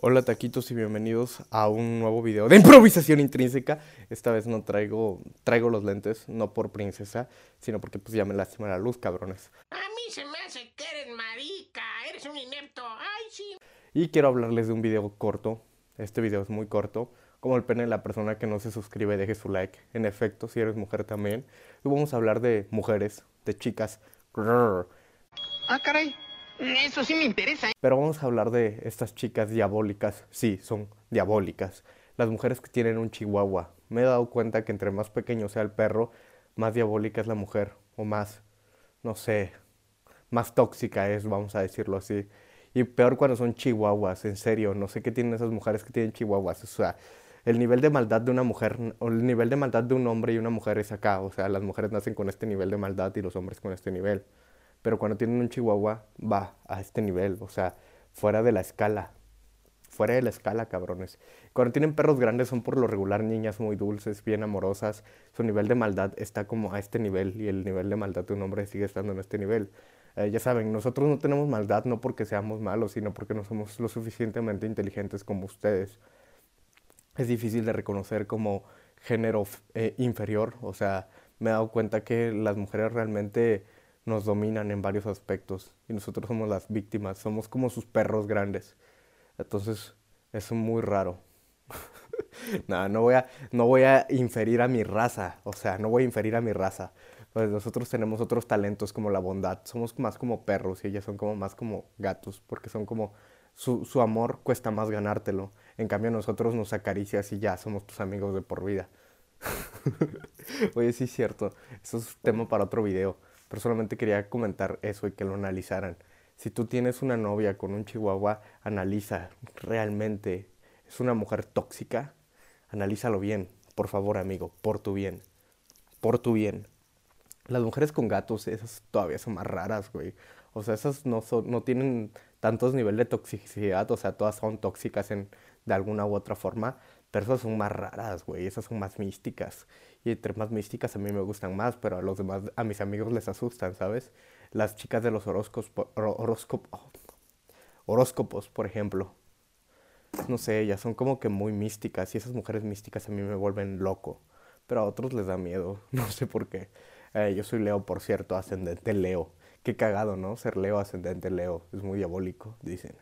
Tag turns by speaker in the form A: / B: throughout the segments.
A: Hola taquitos y bienvenidos a un nuevo video de improvisación intrínseca. Esta vez no traigo, traigo los lentes, no por princesa, sino porque pues ya me lastima la luz, cabrones.
B: A mí se me hace que eres marica, eres un inepto, ay sí.
A: Y quiero hablarles de un video corto, este video es muy corto, como el pene de la persona que no se suscribe, deje su like. En efecto, si eres mujer también. Y vamos a hablar de mujeres, de chicas.
B: Ah, caray. Eso sí me interesa. ¿eh?
A: Pero vamos a hablar de estas chicas diabólicas. Sí, son diabólicas. Las mujeres que tienen un chihuahua. Me he dado cuenta que entre más pequeño sea el perro, más diabólica es la mujer. O más, no sé, más tóxica es, vamos a decirlo así. Y peor cuando son chihuahuas, en serio. No sé qué tienen esas mujeres que tienen chihuahuas. O sea, el nivel de maldad de una mujer, o el nivel de maldad de un hombre y una mujer es acá. O sea, las mujeres nacen con este nivel de maldad y los hombres con este nivel pero cuando tienen un chihuahua va a este nivel, o sea, fuera de la escala, fuera de la escala, cabrones. Cuando tienen perros grandes son por lo regular niñas muy dulces, bien amorosas, su nivel de maldad está como a este nivel y el nivel de maldad de un hombre sigue estando en este nivel. Eh, ya saben, nosotros no tenemos maldad no porque seamos malos, sino porque no somos lo suficientemente inteligentes como ustedes. Es difícil de reconocer como género eh, inferior, o sea, me he dado cuenta que las mujeres realmente nos dominan en varios aspectos y nosotros somos las víctimas, somos como sus perros grandes. Entonces, es muy raro. Nada, no voy, a, no voy a inferir a mi raza, o sea, no voy a inferir a mi raza. Pues nosotros tenemos otros talentos como la bondad, somos más como perros y ellas son como más como gatos, porque son como, su, su amor cuesta más ganártelo. En cambio, nosotros nos acaricias y ya somos tus amigos de por vida. Oye, sí es cierto, eso es tema para otro video. Pero solamente quería comentar eso y que lo analizaran. Si tú tienes una novia con un chihuahua, analiza realmente. ¿Es una mujer tóxica? Analízalo bien, por favor, amigo, por tu bien. Por tu bien. Las mujeres con gatos, esas todavía son más raras, güey. O sea, esas no, son, no tienen tantos niveles de toxicidad, o sea, todas son tóxicas en, de alguna u otra forma, pero esas son más raras, güey, esas son más místicas. Y entre más místicas a mí me gustan más, pero a los demás, a mis amigos les asustan, ¿sabes? Las chicas de los horóscopos, horóscopos, por ejemplo. No sé, ellas son como que muy místicas y esas mujeres místicas a mí me vuelven loco. Pero a otros les da miedo, no sé por qué. Yo soy Leo, por cierto, ascendente Leo. Qué cagado, ¿no? Ser Leo, ascendente Leo. Es muy diabólico, dicen.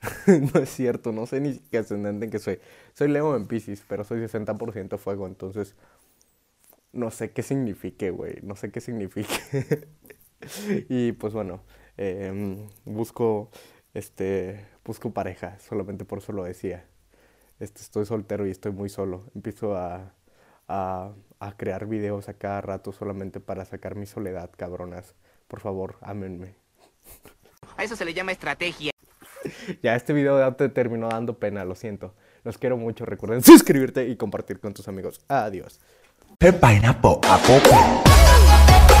A: no es cierto, no sé ni qué ascendente en que soy. Soy Leo en Pisces, pero soy 60% fuego, entonces no sé qué signifique, güey. No sé qué signifique. y pues bueno, em, busco, este, busco pareja, solamente por eso lo decía. Este, estoy soltero y estoy muy solo. Empiezo a, a, a crear videos a cada rato solamente para sacar mi soledad, cabronas. Por favor, ámenme.
B: A eso se le llama estrategia.
A: ya este video ya te terminó dando pena, lo siento. Los quiero mucho. Recuerden suscribirte y compartir con tus amigos. Adiós.
C: Pineapple, apple.